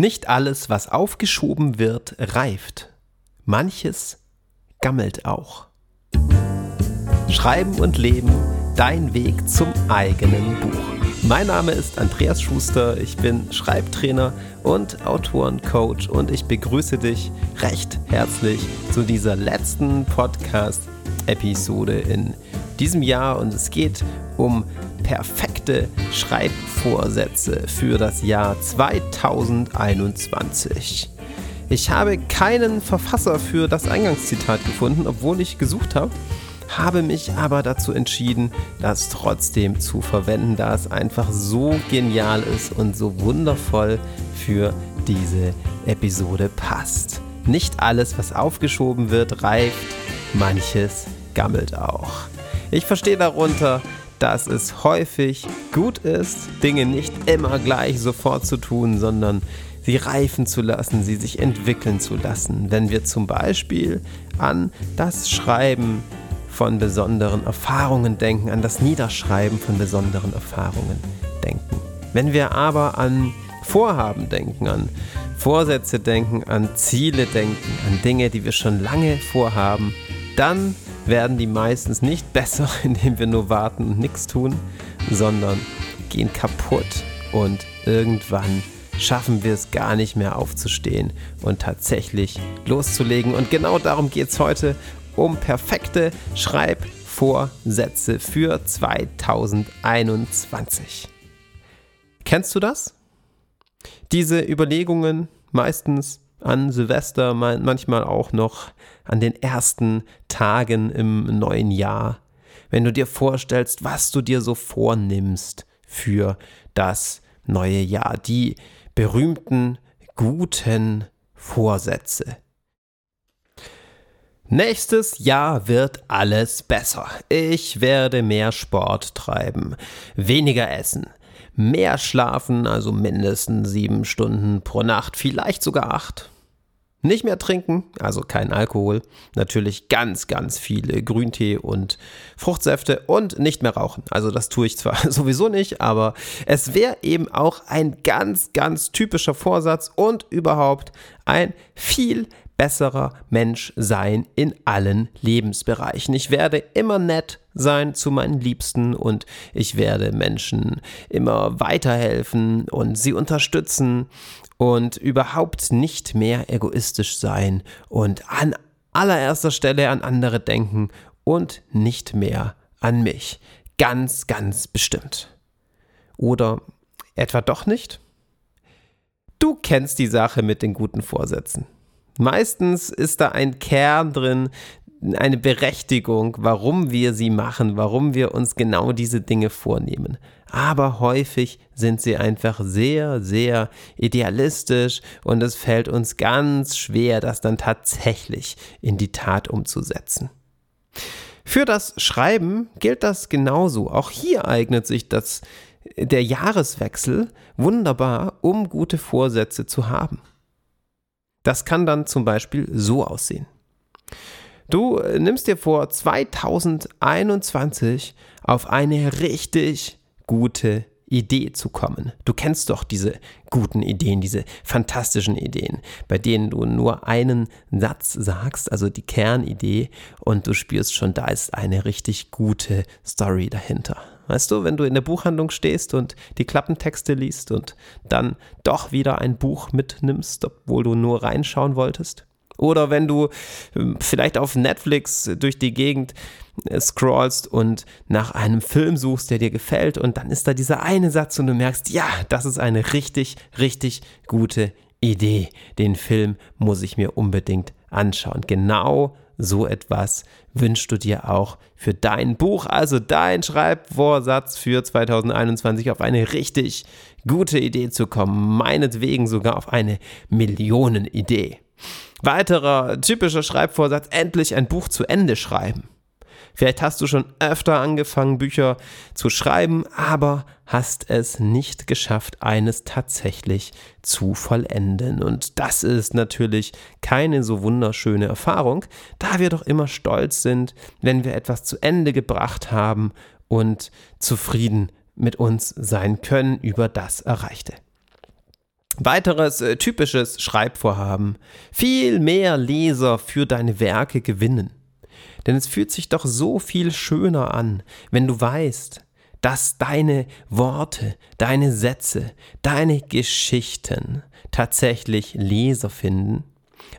Nicht alles, was aufgeschoben wird, reift. Manches gammelt auch. Schreiben und Leben, dein Weg zum eigenen Buch. Mein Name ist Andreas Schuster, ich bin Schreibtrainer und Autorencoach und ich begrüße dich recht herzlich zu dieser letzten Podcast-Episode in diesem Jahr und es geht um perfekte Schreibvorsätze für das Jahr 2021. Ich habe keinen Verfasser für das Eingangszitat gefunden, obwohl ich gesucht habe, habe mich aber dazu entschieden, das trotzdem zu verwenden, da es einfach so genial ist und so wundervoll für diese Episode passt. Nicht alles, was aufgeschoben wird, reift, manches gammelt auch. Ich verstehe darunter, dass es häufig gut ist, Dinge nicht immer gleich sofort zu tun, sondern sie reifen zu lassen, sie sich entwickeln zu lassen. Wenn wir zum Beispiel an das Schreiben von besonderen Erfahrungen denken, an das Niederschreiben von besonderen Erfahrungen denken. Wenn wir aber an Vorhaben denken, an Vorsätze denken, an Ziele denken, an Dinge, die wir schon lange vorhaben, dann werden die meistens nicht besser, indem wir nur warten und nichts tun, sondern gehen kaputt und irgendwann schaffen wir es gar nicht mehr aufzustehen und tatsächlich loszulegen. Und genau darum geht es heute um perfekte Schreibvorsätze für 2021. Kennst du das? Diese Überlegungen meistens an Silvester, manchmal auch noch an den ersten Tagen im neuen Jahr. Wenn du dir vorstellst, was du dir so vornimmst für das neue Jahr, die berühmten guten Vorsätze. Nächstes Jahr wird alles besser. Ich werde mehr Sport treiben, weniger essen, mehr schlafen, also mindestens sieben Stunden pro Nacht, vielleicht sogar acht. Nicht mehr trinken, also kein Alkohol, natürlich ganz, ganz viele Grüntee und Fruchtsäfte und nicht mehr rauchen. Also das tue ich zwar sowieso nicht, aber es wäre eben auch ein ganz, ganz typischer Vorsatz und überhaupt ein viel besserer Mensch sein in allen Lebensbereichen. Ich werde immer nett sein zu meinen Liebsten und ich werde Menschen immer weiterhelfen und sie unterstützen und überhaupt nicht mehr egoistisch sein und an allererster Stelle an andere denken und nicht mehr an mich. Ganz, ganz bestimmt. Oder etwa doch nicht? Du kennst die Sache mit den guten Vorsätzen. Meistens ist da ein Kern drin, eine Berechtigung, warum wir sie machen, warum wir uns genau diese Dinge vornehmen. Aber häufig sind sie einfach sehr, sehr idealistisch und es fällt uns ganz schwer, das dann tatsächlich in die Tat umzusetzen. Für das Schreiben gilt das genauso. Auch hier eignet sich das, der Jahreswechsel wunderbar, um gute Vorsätze zu haben. Das kann dann zum Beispiel so aussehen. Du äh, nimmst dir vor, 2021 auf eine richtig gute Idee zu kommen. Du kennst doch diese guten Ideen, diese fantastischen Ideen, bei denen du nur einen Satz sagst, also die Kernidee, und du spürst schon, da ist eine richtig gute Story dahinter. Weißt du, wenn du in der Buchhandlung stehst und die Klappentexte liest und dann doch wieder ein Buch mitnimmst, obwohl du nur reinschauen wolltest? Oder wenn du ähm, vielleicht auf Netflix durch die Gegend äh, scrollst und nach einem Film suchst, der dir gefällt und dann ist da dieser eine Satz und du merkst, ja, das ist eine richtig, richtig gute Idee. Den Film muss ich mir unbedingt anschauen. Genau so etwas wünschst du dir auch für dein Buch, also dein Schreibvorsatz für 2021 auf eine richtig gute Idee zu kommen, meinetwegen sogar auf eine Millionenidee. Weiterer typischer Schreibvorsatz, endlich ein Buch zu Ende schreiben. Vielleicht hast du schon öfter angefangen, Bücher zu schreiben, aber hast es nicht geschafft, eines tatsächlich zu vollenden. Und das ist natürlich keine so wunderschöne Erfahrung, da wir doch immer stolz sind, wenn wir etwas zu Ende gebracht haben und zufrieden mit uns sein können über das Erreichte. Weiteres äh, typisches Schreibvorhaben. Viel mehr Leser für deine Werke gewinnen. Denn es fühlt sich doch so viel schöner an, wenn du weißt, dass deine Worte, deine Sätze, deine Geschichten tatsächlich Leser finden,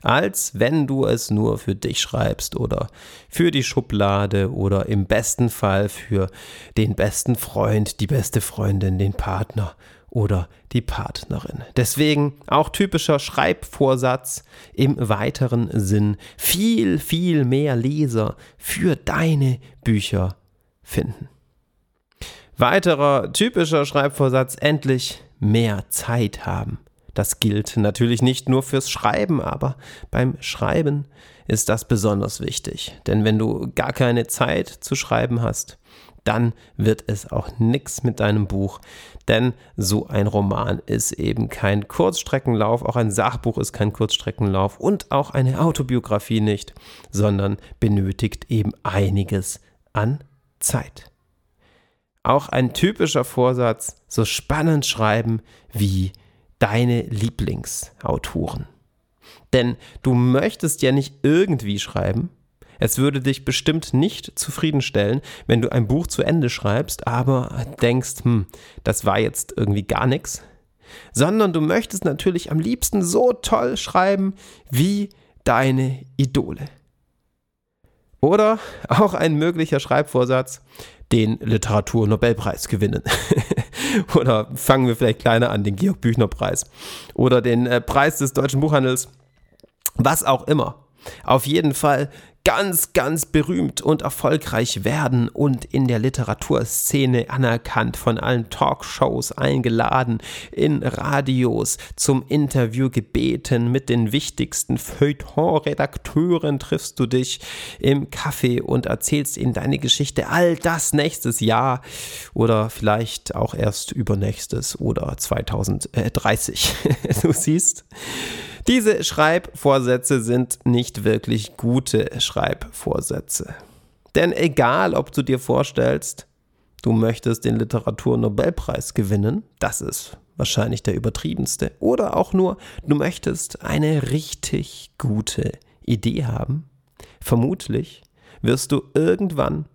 als wenn du es nur für dich schreibst oder für die Schublade oder im besten Fall für den besten Freund, die beste Freundin, den Partner oder die Partnerin. Deswegen auch typischer Schreibvorsatz im weiteren Sinn. Viel, viel mehr Leser für deine Bücher finden. Weiterer typischer Schreibvorsatz, endlich mehr Zeit haben. Das gilt natürlich nicht nur fürs Schreiben, aber beim Schreiben ist das besonders wichtig. Denn wenn du gar keine Zeit zu schreiben hast, dann wird es auch nichts mit deinem Buch. Denn so ein Roman ist eben kein Kurzstreckenlauf, auch ein Sachbuch ist kein Kurzstreckenlauf und auch eine Autobiografie nicht, sondern benötigt eben einiges an Zeit. Auch ein typischer Vorsatz, so spannend schreiben wie deine Lieblingsautoren. Denn du möchtest ja nicht irgendwie schreiben, es würde dich bestimmt nicht zufriedenstellen, wenn du ein Buch zu Ende schreibst, aber denkst, hm, das war jetzt irgendwie gar nichts. Sondern du möchtest natürlich am liebsten so toll schreiben wie deine Idole. Oder auch ein möglicher Schreibvorsatz, den Literaturnobelpreis gewinnen. Oder fangen wir vielleicht kleiner an, den Georg Büchner Preis. Oder den äh, Preis des deutschen Buchhandels. Was auch immer. Auf jeden Fall ganz, ganz berühmt und erfolgreich werden und in der Literaturszene anerkannt, von allen Talkshows eingeladen, in Radios zum Interview gebeten, mit den wichtigsten Feuilleton-Redakteuren triffst du dich im Café und erzählst ihnen deine Geschichte. All das nächstes Jahr oder vielleicht auch erst übernächstes oder 2030. du siehst. Diese Schreibvorsätze sind nicht wirklich gute Schreibvorsätze. Denn egal, ob du dir vorstellst, du möchtest den Literaturnobelpreis gewinnen, das ist wahrscheinlich der übertriebenste, oder auch nur, du möchtest eine richtig gute Idee haben, vermutlich wirst du irgendwann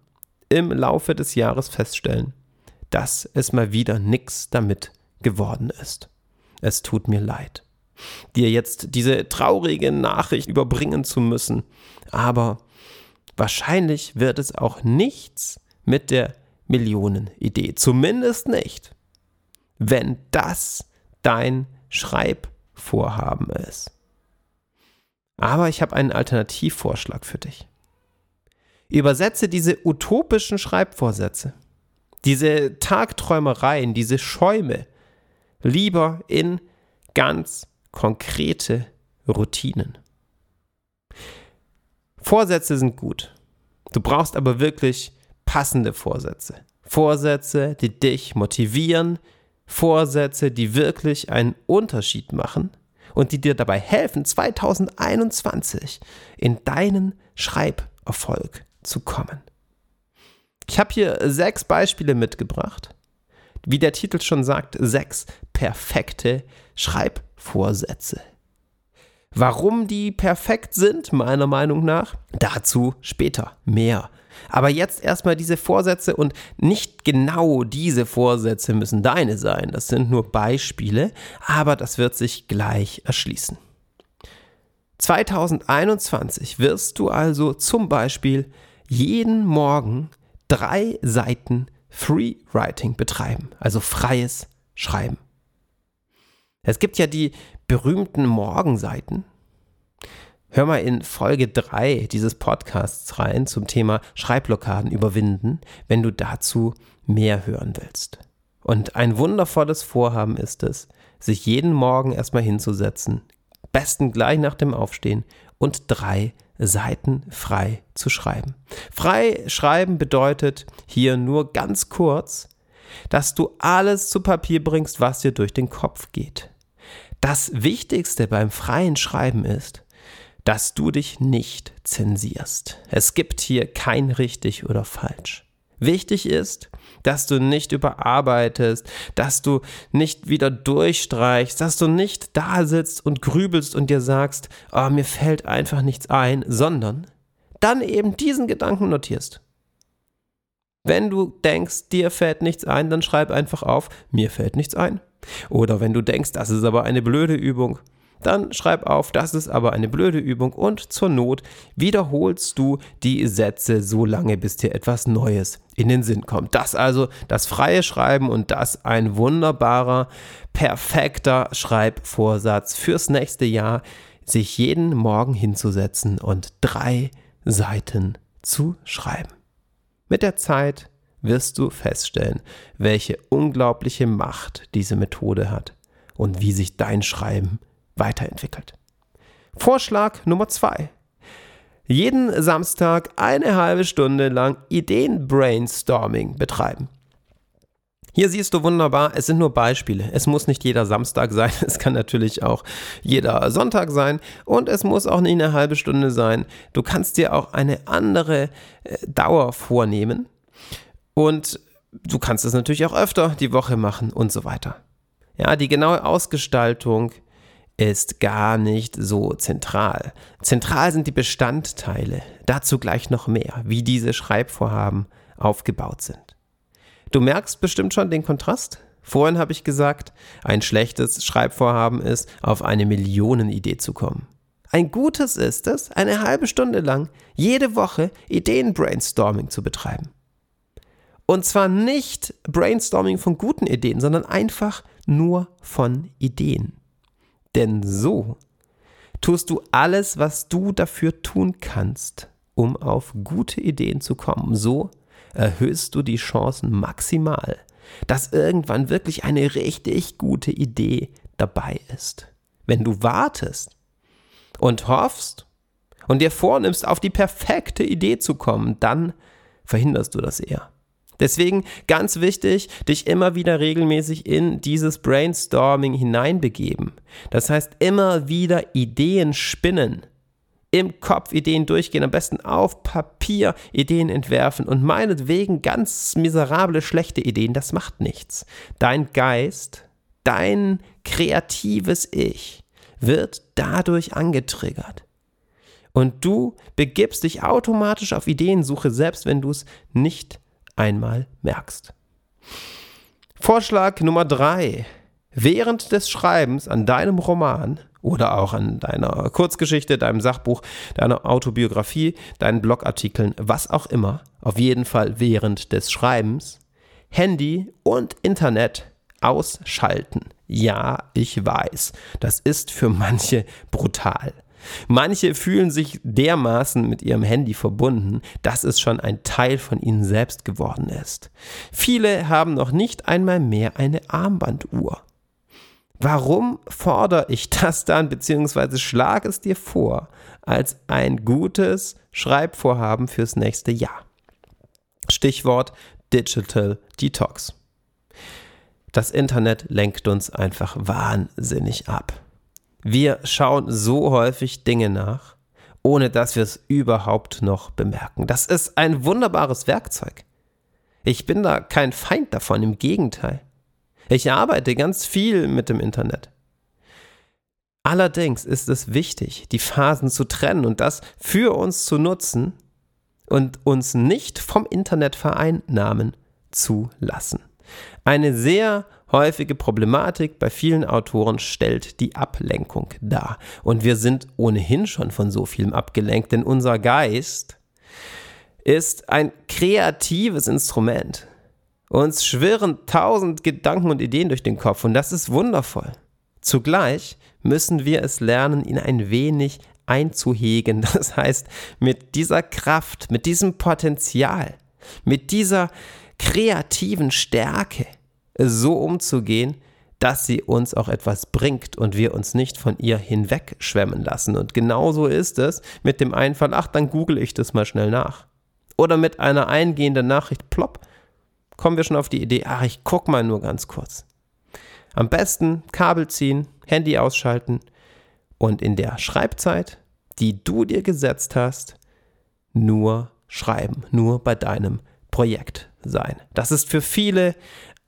im Laufe des Jahres feststellen, dass es mal wieder nichts damit geworden ist. Es tut mir leid dir jetzt diese traurige Nachricht überbringen zu müssen. Aber wahrscheinlich wird es auch nichts mit der Millionenidee. Zumindest nicht, wenn das dein Schreibvorhaben ist. Aber ich habe einen Alternativvorschlag für dich. Übersetze diese utopischen Schreibvorsätze, diese Tagträumereien, diese Schäume lieber in ganz konkrete Routinen. Vorsätze sind gut. Du brauchst aber wirklich passende Vorsätze. Vorsätze, die dich motivieren, Vorsätze, die wirklich einen Unterschied machen und die dir dabei helfen, 2021 in deinen Schreiberfolg zu kommen. Ich habe hier sechs Beispiele mitgebracht. Wie der Titel schon sagt, sechs perfekte Schreibvorsätze. Vorsätze. Warum die perfekt sind, meiner Meinung nach, dazu später mehr. Aber jetzt erstmal diese Vorsätze und nicht genau diese Vorsätze müssen deine sein. Das sind nur Beispiele, aber das wird sich gleich erschließen. 2021 wirst du also zum Beispiel jeden Morgen drei Seiten Free Writing betreiben, also freies Schreiben. Es gibt ja die berühmten Morgenseiten. Hör mal in Folge 3 dieses Podcasts rein zum Thema Schreibblockaden überwinden, wenn du dazu mehr hören willst. Und ein wundervolles Vorhaben ist es, sich jeden Morgen erstmal hinzusetzen, besten gleich nach dem Aufstehen und drei Seiten frei zu schreiben. Frei schreiben bedeutet hier nur ganz kurz, dass du alles zu Papier bringst, was dir durch den Kopf geht. Das Wichtigste beim freien Schreiben ist, dass du dich nicht zensierst. Es gibt hier kein richtig oder falsch. Wichtig ist, dass du nicht überarbeitest, dass du nicht wieder durchstreichst, dass du nicht da sitzt und grübelst und dir sagst, oh, mir fällt einfach nichts ein, sondern dann eben diesen Gedanken notierst. Wenn du denkst, dir fällt nichts ein, dann schreib einfach auf, mir fällt nichts ein. Oder wenn du denkst, das ist aber eine blöde Übung, dann schreib auf, das ist aber eine blöde Übung und zur Not wiederholst du die Sätze so lange, bis dir etwas Neues in den Sinn kommt. Das also das freie Schreiben und das ein wunderbarer, perfekter Schreibvorsatz fürs nächste Jahr, sich jeden Morgen hinzusetzen und drei Seiten zu schreiben. Mit der Zeit wirst du feststellen, welche unglaubliche Macht diese Methode hat und wie sich dein Schreiben weiterentwickelt. Vorschlag Nummer zwei. Jeden Samstag eine halbe Stunde lang Ideen-Brainstorming betreiben. Hier siehst du wunderbar, es sind nur Beispiele. Es muss nicht jeder Samstag sein, es kann natürlich auch jeder Sonntag sein und es muss auch nicht eine halbe Stunde sein. Du kannst dir auch eine andere äh, Dauer vornehmen und du kannst es natürlich auch öfter die Woche machen und so weiter. Ja, die genaue Ausgestaltung ist gar nicht so zentral. Zentral sind die Bestandteile, dazu gleich noch mehr, wie diese Schreibvorhaben aufgebaut sind. Du merkst bestimmt schon den Kontrast. Vorhin habe ich gesagt, ein schlechtes Schreibvorhaben ist, auf eine Millionenidee zu kommen. Ein gutes ist es, eine halbe Stunde lang jede Woche Ideen-Brainstorming zu betreiben. Und zwar nicht Brainstorming von guten Ideen, sondern einfach nur von Ideen. Denn so tust du alles, was du dafür tun kannst, um auf gute Ideen zu kommen. So erhöhst du die Chancen maximal, dass irgendwann wirklich eine richtig gute Idee dabei ist. Wenn du wartest und hoffst und dir vornimmst, auf die perfekte Idee zu kommen, dann verhinderst du das eher. Deswegen ganz wichtig, dich immer wieder regelmäßig in dieses Brainstorming hineinbegeben. Das heißt, immer wieder Ideen spinnen. Im Kopf Ideen durchgehen, am besten auf Papier Ideen entwerfen und meinetwegen ganz miserable, schlechte Ideen, das macht nichts. Dein Geist, dein kreatives Ich wird dadurch angetriggert. Und du begibst dich automatisch auf Ideensuche, selbst wenn du es nicht einmal merkst. Vorschlag Nummer drei. Während des Schreibens an deinem Roman oder auch an deiner Kurzgeschichte, deinem Sachbuch, deiner Autobiografie, deinen Blogartikeln, was auch immer, auf jeden Fall während des Schreibens, Handy und Internet ausschalten. Ja, ich weiß, das ist für manche brutal. Manche fühlen sich dermaßen mit ihrem Handy verbunden, dass es schon ein Teil von ihnen selbst geworden ist. Viele haben noch nicht einmal mehr eine Armbanduhr. Warum fordere ich das dann bzw. schlage es dir vor als ein gutes Schreibvorhaben fürs nächste Jahr? Stichwort Digital Detox. Das Internet lenkt uns einfach wahnsinnig ab. Wir schauen so häufig Dinge nach, ohne dass wir es überhaupt noch bemerken. Das ist ein wunderbares Werkzeug. Ich bin da kein Feind davon, im Gegenteil. Ich arbeite ganz viel mit dem Internet. Allerdings ist es wichtig, die Phasen zu trennen und das für uns zu nutzen und uns nicht vom Internet vereinnahmen zu lassen. Eine sehr häufige Problematik bei vielen Autoren stellt die Ablenkung dar. Und wir sind ohnehin schon von so vielem abgelenkt, denn unser Geist ist ein kreatives Instrument. Uns schwirren tausend Gedanken und Ideen durch den Kopf und das ist wundervoll. Zugleich müssen wir es lernen, ihn ein wenig einzuhegen. Das heißt, mit dieser Kraft, mit diesem Potenzial, mit dieser kreativen Stärke so umzugehen, dass sie uns auch etwas bringt und wir uns nicht von ihr hinwegschwemmen lassen. Und genauso ist es mit dem Einfall, ach, dann google ich das mal schnell nach. Oder mit einer eingehenden Nachricht, plopp, kommen wir schon auf die Idee, ach, ich guck mal nur ganz kurz. Am besten Kabel ziehen, Handy ausschalten und in der Schreibzeit, die du dir gesetzt hast, nur schreiben, nur bei deinem Projekt sein. Das ist für viele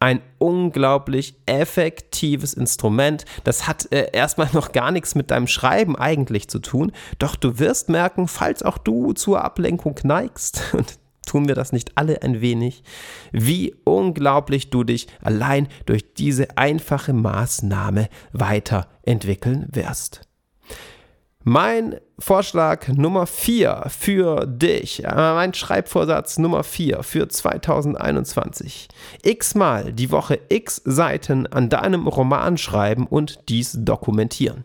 ein unglaublich effektives Instrument. Das hat äh, erstmal noch gar nichts mit deinem Schreiben eigentlich zu tun. Doch du wirst merken, falls auch du zur Ablenkung neigst, und tun wir das nicht alle ein wenig, wie unglaublich du dich allein durch diese einfache Maßnahme weiterentwickeln wirst. Mein Vorschlag Nummer 4 für dich, äh, mein Schreibvorsatz Nummer 4 für 2021. X-mal die Woche X Seiten an deinem Roman schreiben und dies dokumentieren.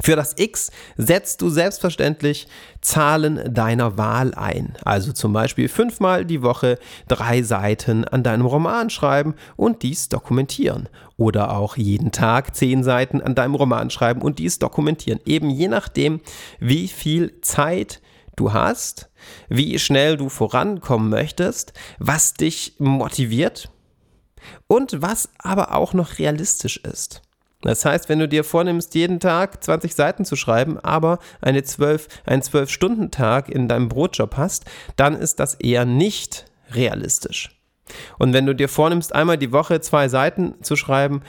Für das X setzt du selbstverständlich Zahlen deiner Wahl ein. Also zum Beispiel fünfmal die Woche drei Seiten an deinem Roman schreiben und dies dokumentieren. Oder auch jeden Tag zehn Seiten an deinem Roman schreiben und dies dokumentieren. Eben je nachdem, wie viel Zeit du hast, wie schnell du vorankommen möchtest, was dich motiviert und was aber auch noch realistisch ist. Das heißt, wenn du dir vornimmst, jeden Tag 20 Seiten zu schreiben, aber eine 12, einen 12-Stunden-Tag in deinem Brotjob hast, dann ist das eher nicht realistisch. Und wenn du dir vornimmst, einmal die Woche zwei Seiten zu schreiben,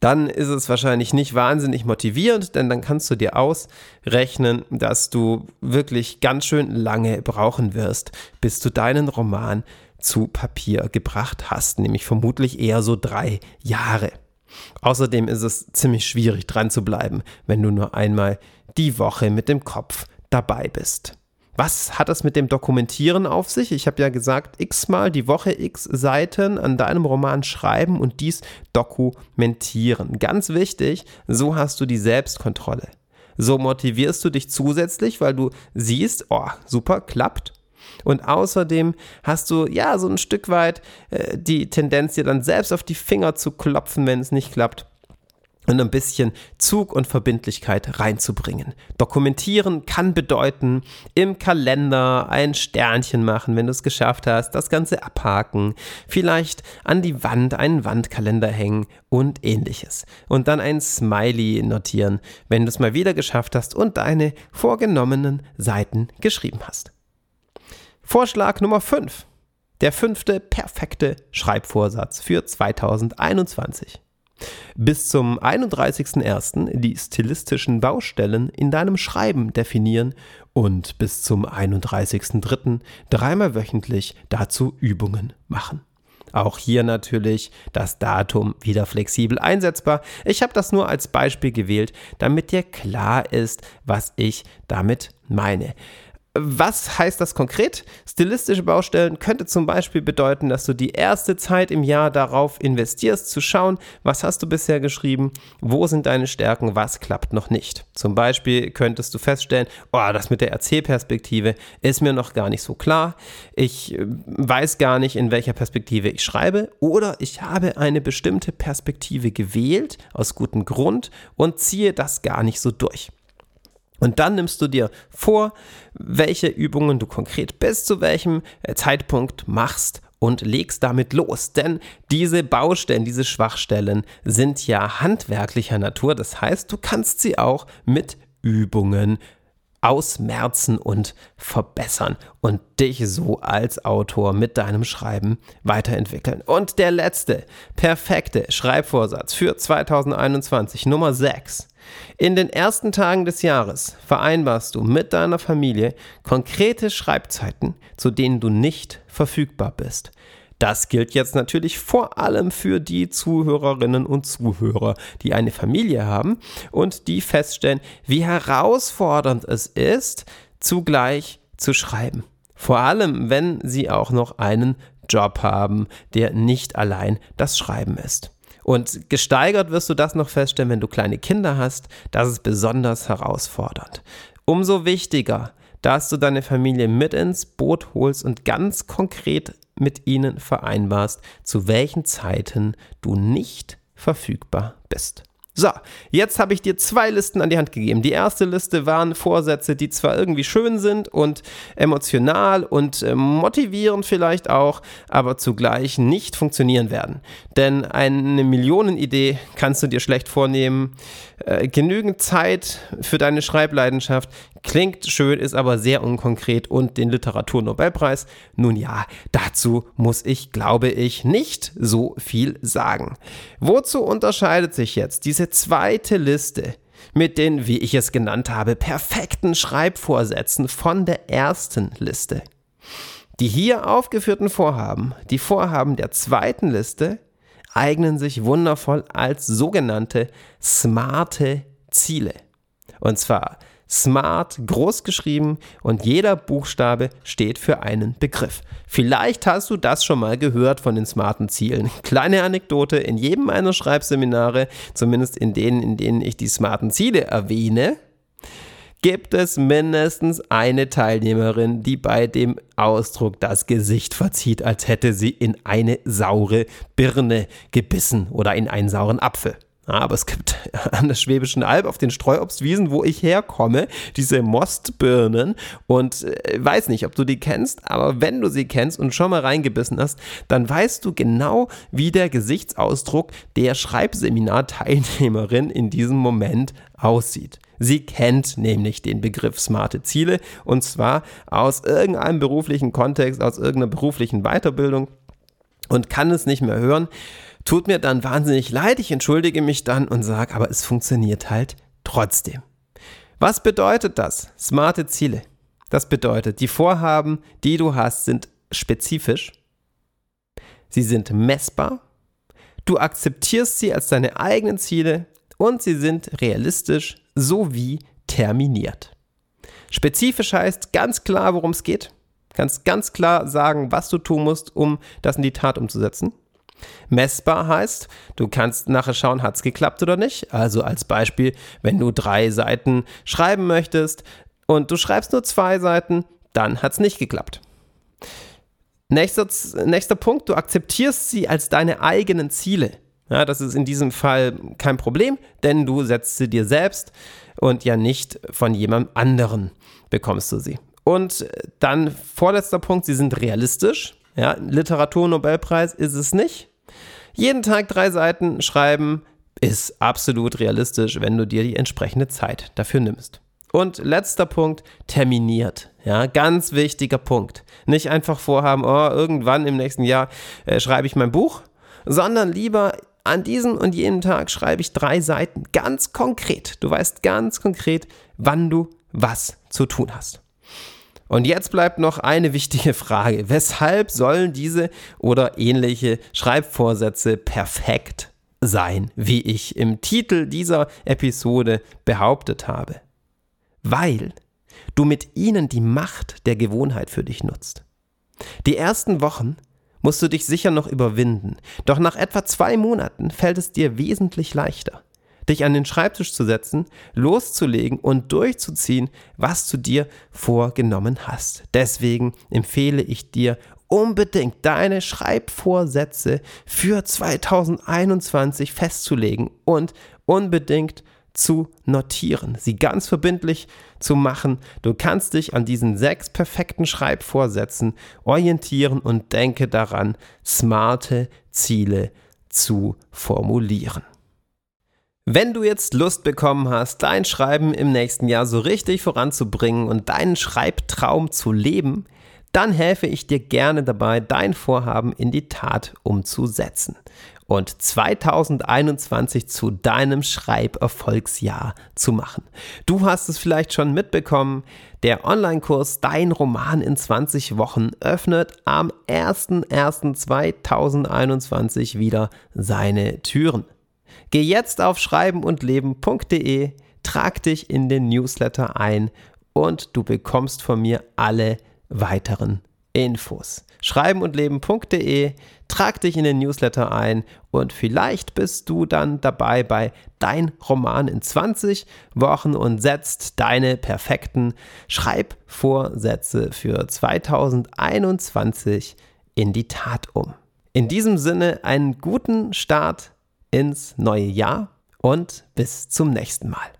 dann ist es wahrscheinlich nicht wahnsinnig motivierend, denn dann kannst du dir ausrechnen, dass du wirklich ganz schön lange brauchen wirst, bis du deinen Roman zu Papier gebracht hast, nämlich vermutlich eher so drei Jahre. Außerdem ist es ziemlich schwierig dran zu bleiben, wenn du nur einmal die Woche mit dem Kopf dabei bist. Was hat es mit dem Dokumentieren auf sich? Ich habe ja gesagt, x-mal die Woche x Seiten an deinem Roman schreiben und dies dokumentieren. Ganz wichtig, so hast du die Selbstkontrolle. So motivierst du dich zusätzlich, weil du siehst, oh, super, klappt. Und außerdem hast du ja so ein Stück weit äh, die Tendenz, dir dann selbst auf die Finger zu klopfen, wenn es nicht klappt und ein bisschen Zug und Verbindlichkeit reinzubringen. Dokumentieren kann bedeuten, im Kalender ein Sternchen machen, wenn du es geschafft hast, das Ganze abhaken, vielleicht an die Wand einen Wandkalender hängen und ähnliches. Und dann ein Smiley notieren, wenn du es mal wieder geschafft hast und deine vorgenommenen Seiten geschrieben hast. Vorschlag Nummer 5. Der fünfte perfekte Schreibvorsatz für 2021. Bis zum 31.01. die stilistischen Baustellen in deinem Schreiben definieren und bis zum 31.03. dreimal wöchentlich dazu Übungen machen. Auch hier natürlich das Datum wieder flexibel einsetzbar. Ich habe das nur als Beispiel gewählt, damit dir klar ist, was ich damit meine. Was heißt das konkret? Stilistische Baustellen könnte zum Beispiel bedeuten, dass du die erste Zeit im Jahr darauf investierst, zu schauen, was hast du bisher geschrieben, wo sind deine Stärken, was klappt noch nicht. Zum Beispiel könntest du feststellen, oh, das mit der Erzählperspektive ist mir noch gar nicht so klar. Ich äh, weiß gar nicht, in welcher Perspektive ich schreibe oder ich habe eine bestimmte Perspektive gewählt, aus gutem Grund, und ziehe das gar nicht so durch. Und dann nimmst du dir vor, welche Übungen du konkret bis zu welchem äh, Zeitpunkt machst und legst damit los. Denn diese Baustellen, diese Schwachstellen sind ja handwerklicher Natur. Das heißt, du kannst sie auch mit Übungen ausmerzen und verbessern und dich so als Autor mit deinem Schreiben weiterentwickeln. Und der letzte perfekte Schreibvorsatz für 2021, Nummer 6. In den ersten Tagen des Jahres vereinbarst du mit deiner Familie konkrete Schreibzeiten, zu denen du nicht verfügbar bist. Das gilt jetzt natürlich vor allem für die Zuhörerinnen und Zuhörer, die eine Familie haben und die feststellen, wie herausfordernd es ist, zugleich zu schreiben. Vor allem, wenn sie auch noch einen Job haben, der nicht allein das Schreiben ist. Und gesteigert wirst du das noch feststellen, wenn du kleine Kinder hast. Das ist besonders herausfordernd. Umso wichtiger, dass du deine Familie mit ins Boot holst und ganz konkret mit ihnen vereinbarst, zu welchen Zeiten du nicht verfügbar bist. So, jetzt habe ich dir zwei Listen an die Hand gegeben. Die erste Liste waren Vorsätze, die zwar irgendwie schön sind und emotional und äh, motivierend vielleicht auch, aber zugleich nicht funktionieren werden. Denn eine Millionenidee kannst du dir schlecht vornehmen, Äh, genügend Zeit für deine Schreibleidenschaft. Klingt schön, ist aber sehr unkonkret und den Literaturnobelpreis. Nun ja, dazu muss ich, glaube ich, nicht so viel sagen. Wozu unterscheidet sich jetzt diese zweite Liste mit den, wie ich es genannt habe, perfekten Schreibvorsätzen von der ersten Liste? Die hier aufgeführten Vorhaben, die Vorhaben der zweiten Liste, eignen sich wundervoll als sogenannte smarte Ziele. Und zwar smart groß geschrieben und jeder Buchstabe steht für einen Begriff. Vielleicht hast du das schon mal gehört von den smarten Zielen. Kleine Anekdote, in jedem meiner Schreibseminare, zumindest in denen, in denen ich die smarten Ziele erwähne, gibt es mindestens eine Teilnehmerin, die bei dem Ausdruck das Gesicht verzieht, als hätte sie in eine saure Birne gebissen oder in einen sauren Apfel. Aber es gibt an der Schwäbischen Alb auf den Streuobstwiesen, wo ich herkomme, diese Mostbirnen und äh, weiß nicht, ob du die kennst, aber wenn du sie kennst und schon mal reingebissen hast, dann weißt du genau, wie der Gesichtsausdruck der Schreibseminarteilnehmerin in diesem Moment aussieht. Sie kennt nämlich den Begriff smarte Ziele und zwar aus irgendeinem beruflichen Kontext, aus irgendeiner beruflichen Weiterbildung und kann es nicht mehr hören. Tut mir dann wahnsinnig leid, ich entschuldige mich dann und sage, aber es funktioniert halt trotzdem. Was bedeutet das? Smarte Ziele. Das bedeutet, die Vorhaben, die du hast, sind spezifisch, sie sind messbar, du akzeptierst sie als deine eigenen Ziele und sie sind realistisch sowie terminiert. Spezifisch heißt ganz klar, worum es geht. Kannst ganz klar sagen, was du tun musst, um das in die Tat umzusetzen. Messbar heißt, du kannst nachher schauen, hat es geklappt oder nicht. Also als Beispiel, wenn du drei Seiten schreiben möchtest und du schreibst nur zwei Seiten, dann hat es nicht geklappt. Nächster, nächster Punkt, du akzeptierst sie als deine eigenen Ziele. Ja, das ist in diesem Fall kein Problem, denn du setzt sie dir selbst und ja nicht von jemand anderen bekommst du sie. Und dann vorletzter Punkt, sie sind realistisch. Ja, Literaturnobelpreis ist es nicht. Jeden Tag drei Seiten schreiben ist absolut realistisch, wenn du dir die entsprechende Zeit dafür nimmst. Und letzter Punkt, terminiert. Ja, ganz wichtiger Punkt. Nicht einfach vorhaben, oh, irgendwann im nächsten Jahr äh, schreibe ich mein Buch, sondern lieber an diesem und jenem Tag schreibe ich drei Seiten. Ganz konkret. Du weißt ganz konkret, wann du was zu tun hast. Und jetzt bleibt noch eine wichtige Frage. Weshalb sollen diese oder ähnliche Schreibvorsätze perfekt sein, wie ich im Titel dieser Episode behauptet habe? Weil du mit ihnen die Macht der Gewohnheit für dich nutzt. Die ersten Wochen musst du dich sicher noch überwinden. Doch nach etwa zwei Monaten fällt es dir wesentlich leichter, dich an den Schreibtisch zu setzen, loszulegen und durchzuziehen, was du dir vorgenommen hast. Deswegen empfehle ich dir unbedingt deine Schreibvorsätze für 2021 festzulegen und unbedingt zu notieren, sie ganz verbindlich zu machen. Du kannst dich an diesen sechs perfekten Schreibvorsätzen orientieren und denke daran, smarte Ziele zu formulieren. Wenn du jetzt Lust bekommen hast, dein Schreiben im nächsten Jahr so richtig voranzubringen und deinen Schreibtraum zu leben, dann helfe ich dir gerne dabei, dein Vorhaben in die Tat umzusetzen und 2021 zu deinem Schreiberfolgsjahr zu machen. Du hast es vielleicht schon mitbekommen, der Online-Kurs Dein Roman in 20 Wochen öffnet am 01.01.2021 wieder seine Türen. Geh jetzt auf schreibenundleben.de, trag dich in den Newsletter ein und du bekommst von mir alle weiteren Infos. Schreibenundleben.de, trag dich in den Newsletter ein und vielleicht bist du dann dabei bei Dein Roman in 20 Wochen und setzt deine perfekten Schreibvorsätze für 2021 in die Tat um. In diesem Sinne einen guten Start ins neue Jahr und bis zum nächsten Mal.